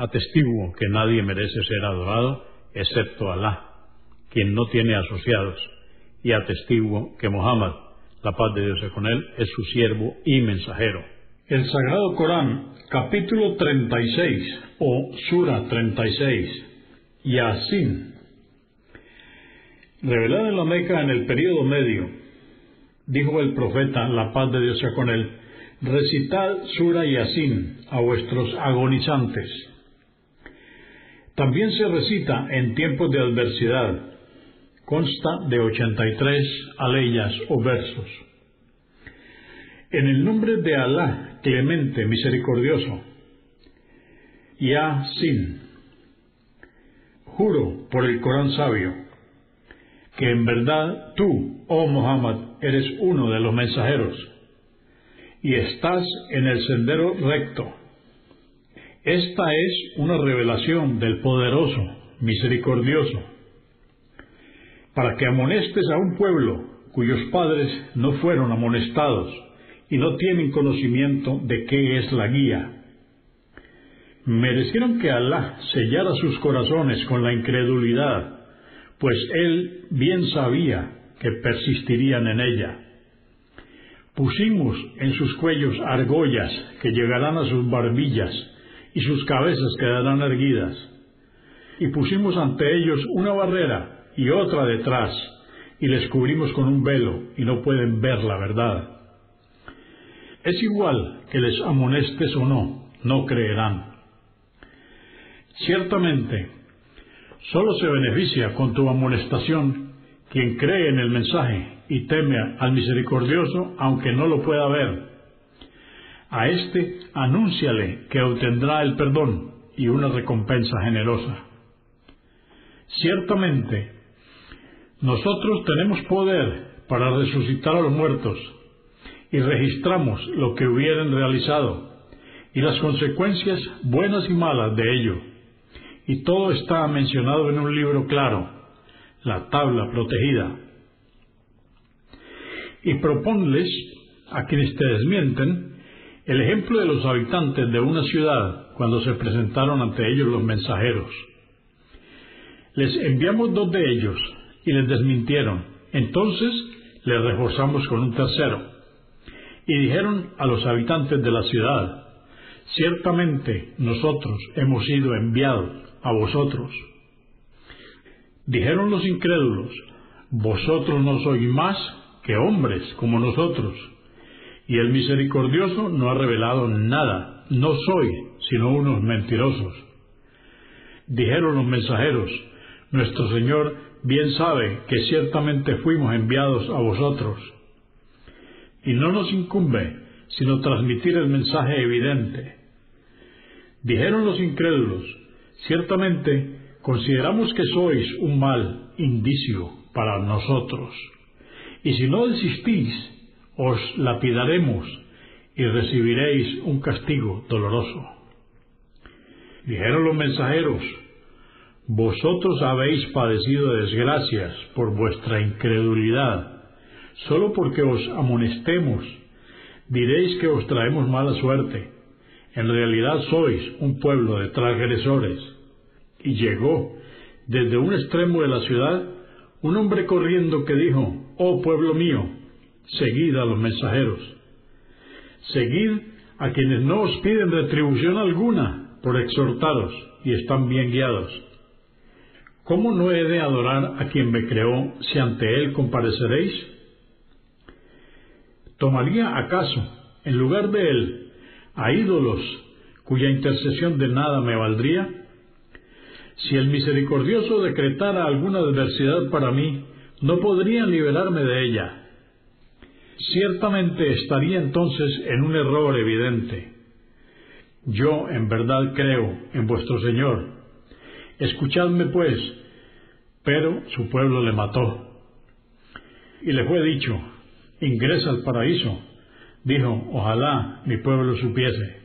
Atestiguo que nadie merece ser adorado excepto Alá, quien no tiene asociados, y atestiguo que Muhammad, la paz de Dios es con él, es su siervo y mensajero. El Sagrado Corán, capítulo 36 o Sura 36, Yasin, revelada en la Meca en el período medio, dijo el profeta, la paz de Dios sea con él, recitad Sura Yasin a vuestros agonizantes también se recita en tiempos de adversidad. Consta de 83 aleyas o versos. En el nombre de Alá, clemente, misericordioso. Ya sin. Juro por el Corán sabio que en verdad tú, oh Muhammad, eres uno de los mensajeros y estás en el sendero recto esta es una revelación del poderoso, misericordioso, para que amonestes a un pueblo cuyos padres no fueron amonestados y no tienen conocimiento de qué es la guía. Merecieron que Alá sellara sus corazones con la incredulidad, pues Él bien sabía que persistirían en ella. Pusimos en sus cuellos argollas que llegarán a sus barbillas, y sus cabezas quedarán erguidas. Y pusimos ante ellos una barrera y otra detrás, y les cubrimos con un velo, y no pueden ver la verdad. Es igual que les amonestes o no, no creerán. Ciertamente, solo se beneficia con tu amonestación quien cree en el mensaje y teme al misericordioso aunque no lo pueda ver a éste anúnciale que obtendrá el perdón y una recompensa generosa. Ciertamente, nosotros tenemos poder para resucitar a los muertos y registramos lo que hubieran realizado y las consecuencias buenas y malas de ello. Y todo está mencionado en un libro claro, la tabla protegida. Y proponles a quienes te desmienten el ejemplo de los habitantes de una ciudad cuando se presentaron ante ellos los mensajeros. Les enviamos dos de ellos y les desmintieron. Entonces les reforzamos con un tercero. Y dijeron a los habitantes de la ciudad, ciertamente nosotros hemos sido enviados a vosotros. Dijeron los incrédulos, vosotros no sois más que hombres como nosotros y el misericordioso no ha revelado nada. No soy sino unos mentirosos. Dijeron los mensajeros, nuestro Señor bien sabe que ciertamente fuimos enviados a vosotros. Y no nos incumbe sino transmitir el mensaje evidente. Dijeron los incrédulos, ciertamente consideramos que sois un mal indicio para nosotros. Y si no desistís, os lapidaremos y recibiréis un castigo doloroso. Dijeron los mensajeros, vosotros habéis padecido desgracias por vuestra incredulidad, solo porque os amonestemos, diréis que os traemos mala suerte. En realidad sois un pueblo de transgresores. Y llegó desde un extremo de la ciudad un hombre corriendo que dijo, Oh pueblo mío, seguid a los mensajeros, seguid a quienes no os piden retribución alguna por exhortaros y están bien guiados. ¿Cómo no he de adorar a quien me creó si ante él compareceréis? ¿Tomaría acaso, en lugar de él, a ídolos cuya intercesión de nada me valdría? Si el misericordioso decretara alguna adversidad para mí, no podrían liberarme de ella. Ciertamente estaría entonces en un error evidente. Yo en verdad creo en vuestro Señor. Escuchadme pues. Pero su pueblo le mató. Y le fue dicho, ingresa al paraíso. Dijo, ojalá mi pueblo supiese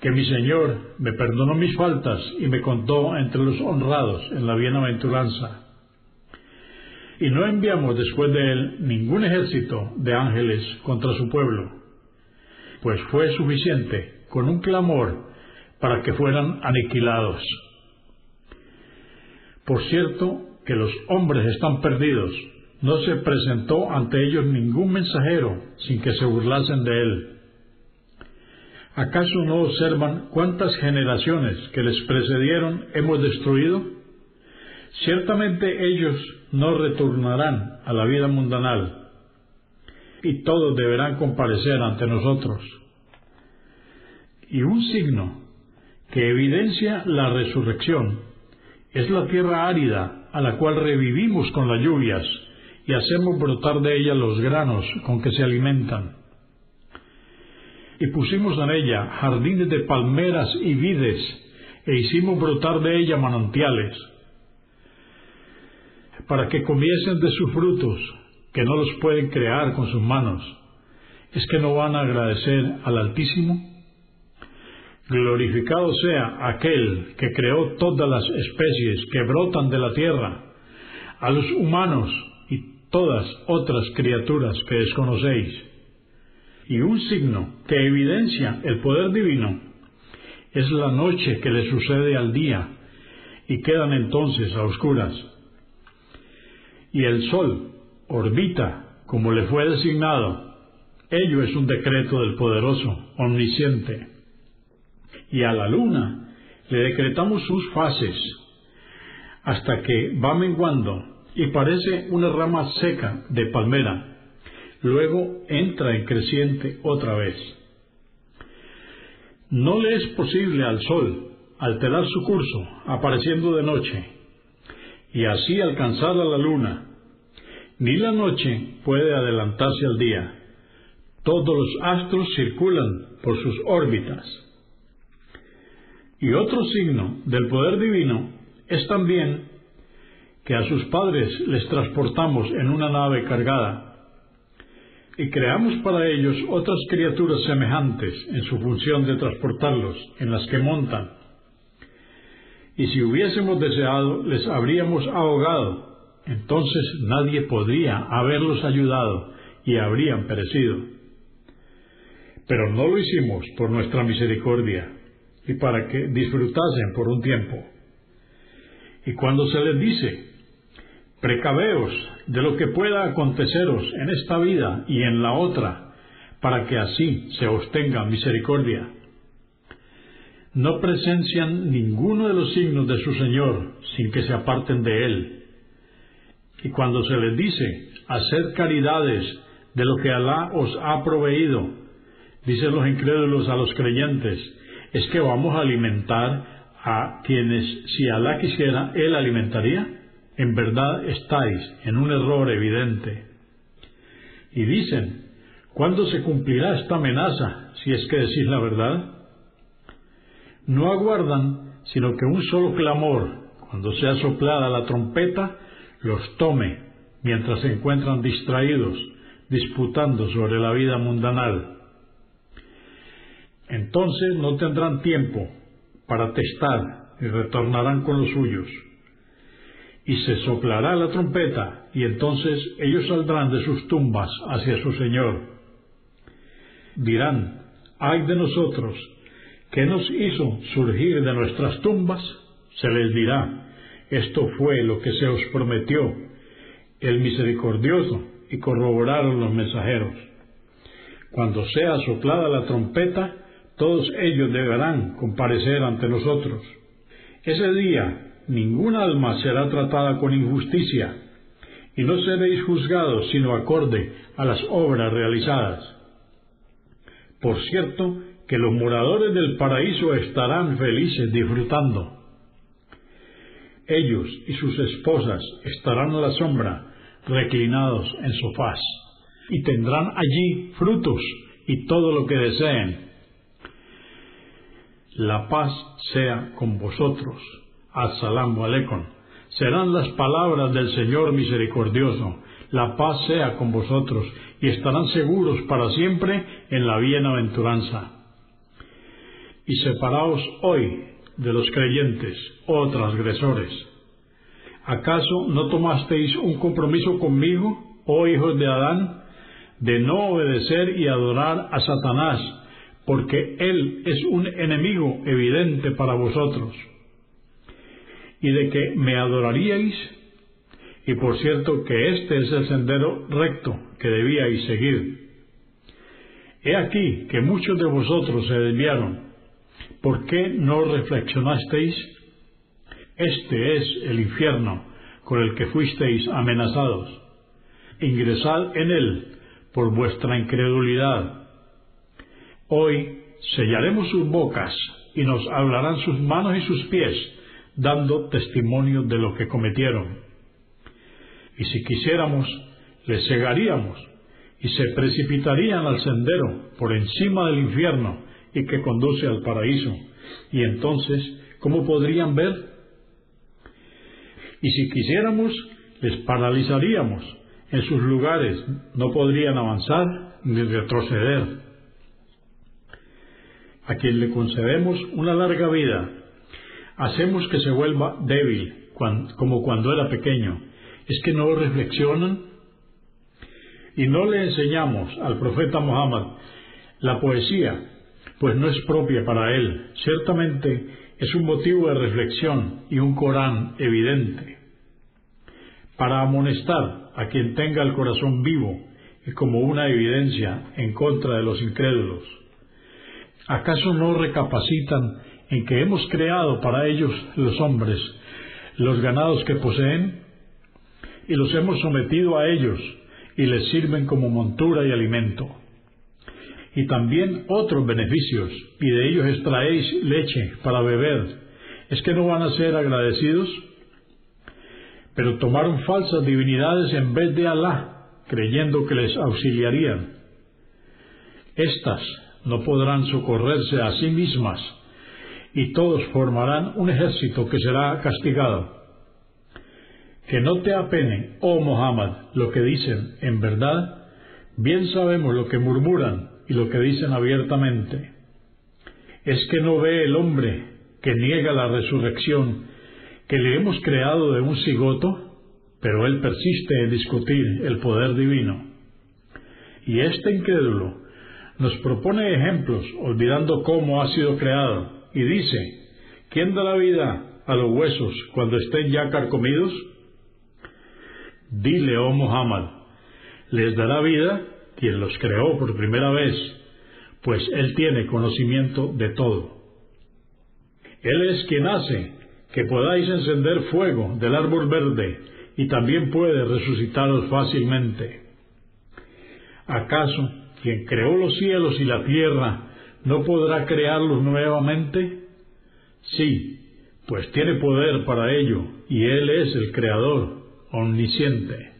que mi Señor me perdonó mis faltas y me contó entre los honrados en la bienaventuranza. Y no enviamos después de él ningún ejército de ángeles contra su pueblo, pues fue suficiente con un clamor para que fueran aniquilados. Por cierto que los hombres están perdidos, no se presentó ante ellos ningún mensajero sin que se burlasen de él. ¿Acaso no observan cuántas generaciones que les precedieron hemos destruido? Ciertamente ellos no retornarán a la vida mundanal, y todos deberán comparecer ante nosotros. Y un signo que evidencia la resurrección es la tierra árida a la cual revivimos con las lluvias y hacemos brotar de ella los granos con que se alimentan. Y pusimos en ella jardines de palmeras y vides, e hicimos brotar de ella manantiales, para que comiesen de sus frutos, que no los pueden crear con sus manos. ¿Es que no van a agradecer al Altísimo? Glorificado sea aquel que creó todas las especies que brotan de la tierra, a los humanos y todas otras criaturas que desconocéis. Y un signo que evidencia el poder divino es la noche que le sucede al día y quedan entonces a oscuras. Y el sol orbita como le fue designado. Ello es un decreto del poderoso, omnisciente. Y a la luna le decretamos sus fases hasta que va menguando y parece una rama seca de palmera. Luego entra en creciente otra vez. No le es posible al sol alterar su curso apareciendo de noche y así alcanzar a la luna. Ni la noche puede adelantarse al día. Todos los astros circulan por sus órbitas. Y otro signo del poder divino es también que a sus padres les transportamos en una nave cargada y creamos para ellos otras criaturas semejantes en su función de transportarlos, en las que montan. Y si hubiésemos deseado, les habríamos ahogado, entonces nadie podría haberlos ayudado y habrían perecido. Pero no lo hicimos por nuestra misericordia y para que disfrutasen por un tiempo. Y cuando se les dice, precaveos de lo que pueda aconteceros en esta vida y en la otra, para que así se os tenga misericordia. No presencian ninguno de los signos de su Señor sin que se aparten de Él. Y cuando se les dice, haced caridades de lo que Alá os ha proveído, dicen los incrédulos a los creyentes, es que vamos a alimentar a quienes, si Alá quisiera, Él alimentaría. En verdad estáis en un error evidente. Y dicen, ¿cuándo se cumplirá esta amenaza si es que decís la verdad? No aguardan sino que un solo clamor, cuando sea soplada la trompeta, los tome mientras se encuentran distraídos, disputando sobre la vida mundanal entonces no tendrán tiempo para testar y retornarán con los suyos. Y se soplará la trompeta y entonces ellos saldrán de sus tumbas hacia su Señor. Dirán, ay de nosotros, ¿qué nos hizo surgir de nuestras tumbas? Se les dirá, esto fue lo que se os prometió, el misericordioso, y corroboraron los mensajeros. Cuando sea soplada la trompeta, todos ellos deberán comparecer ante nosotros. Ese día ningún alma será tratada con injusticia, y no seréis juzgados sino acorde a las obras realizadas. Por cierto, que los moradores del paraíso estarán felices disfrutando. Ellos y sus esposas estarán a la sombra, reclinados en sofás, y tendrán allí frutos y todo lo que deseen. La paz sea con vosotros. Assalamu alaikum. Serán las palabras del Señor misericordioso. La paz sea con vosotros y estarán seguros para siempre en la bienaventuranza. Y separaos hoy de los creyentes, oh transgresores. ¿Acaso no tomasteis un compromiso conmigo, oh hijos de Adán, de no obedecer y adorar a Satanás, porque él es un enemigo evidente para vosotros? Y de que me adoraríais, y por cierto que este es el sendero recto que debíais seguir. He aquí que muchos de vosotros se desviaron ¿por qué no reflexionasteis? Este es el infierno con el que fuisteis amenazados. Ingresad en él por vuestra incredulidad. Hoy sellaremos sus bocas y nos hablarán sus manos y sus pies, dando testimonio de lo que cometieron. Y si quisiéramos, les cegaríamos y se precipitarían al sendero por encima del infierno y que conduce al paraíso. Y entonces, ¿cómo podrían ver? Y si quisiéramos, les paralizaríamos en sus lugares, no podrían avanzar ni retroceder. A quien le concedemos una larga vida, hacemos que se vuelva débil, como cuando era pequeño. ¿Es que no reflexionan? Y no le enseñamos al profeta Muhammad la poesía pues no es propia para él. Ciertamente es un motivo de reflexión y un Corán evidente. Para amonestar a quien tenga el corazón vivo y como una evidencia en contra de los incrédulos. ¿Acaso no recapacitan en que hemos creado para ellos los hombres los ganados que poseen y los hemos sometido a ellos y les sirven como montura y alimento? Y también otros beneficios, y de ellos extraéis leche para beber. ¿Es que no van a ser agradecidos? Pero tomaron falsas divinidades en vez de Alá, creyendo que les auxiliarían. Estas no podrán socorrerse a sí mismas, y todos formarán un ejército que será castigado. Que no te apene, oh Muhammad, lo que dicen, en verdad, bien sabemos lo que murmuran, y lo que dicen abiertamente. Es que no ve el hombre que niega la resurrección, que le hemos creado de un cigoto, pero él persiste en discutir el poder divino. Y este incrédulo nos propone ejemplos, olvidando cómo ha sido creado, y dice, ¿quién da la vida a los huesos cuando estén ya carcomidos? Dile, oh Muhammad, les dará vida quien los creó por primera vez, pues Él tiene conocimiento de todo. Él es quien hace que podáis encender fuego del árbol verde y también puede resucitaros fácilmente. ¿Acaso quien creó los cielos y la tierra no podrá crearlos nuevamente? Sí, pues tiene poder para ello y Él es el Creador omnisciente.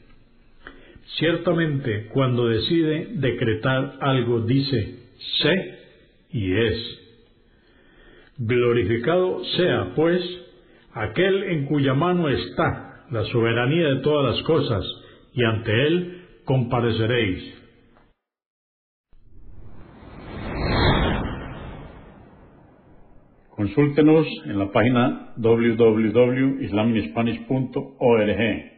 Ciertamente, cuando decide decretar algo, dice, sé y es. Glorificado sea, pues, aquel en cuya mano está la soberanía de todas las cosas, y ante él compareceréis. Consúltenos en la página www.islaminspanish.org